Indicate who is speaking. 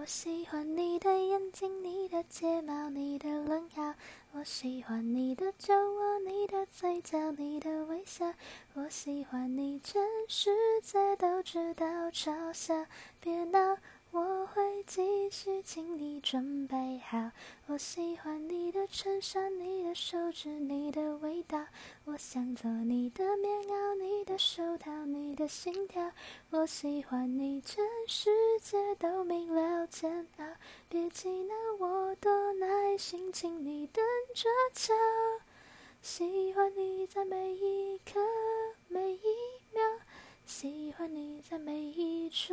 Speaker 1: 我喜欢你的眼睛，你的睫毛，你的冷傲。我喜欢你的酒窝，你的嘴角，你的微笑。我喜欢你，全世界都知道。嘲笑，别闹。我会继续，请你准备好。我喜欢你的衬衫，你的手指，你的味道。我想做你的棉袄，你的手套，你的心跳。我喜欢你，全世界都明了煎熬。别急拿我多耐心，请你等着瞧。喜欢你在每一刻，每一秒。喜欢你在每一处。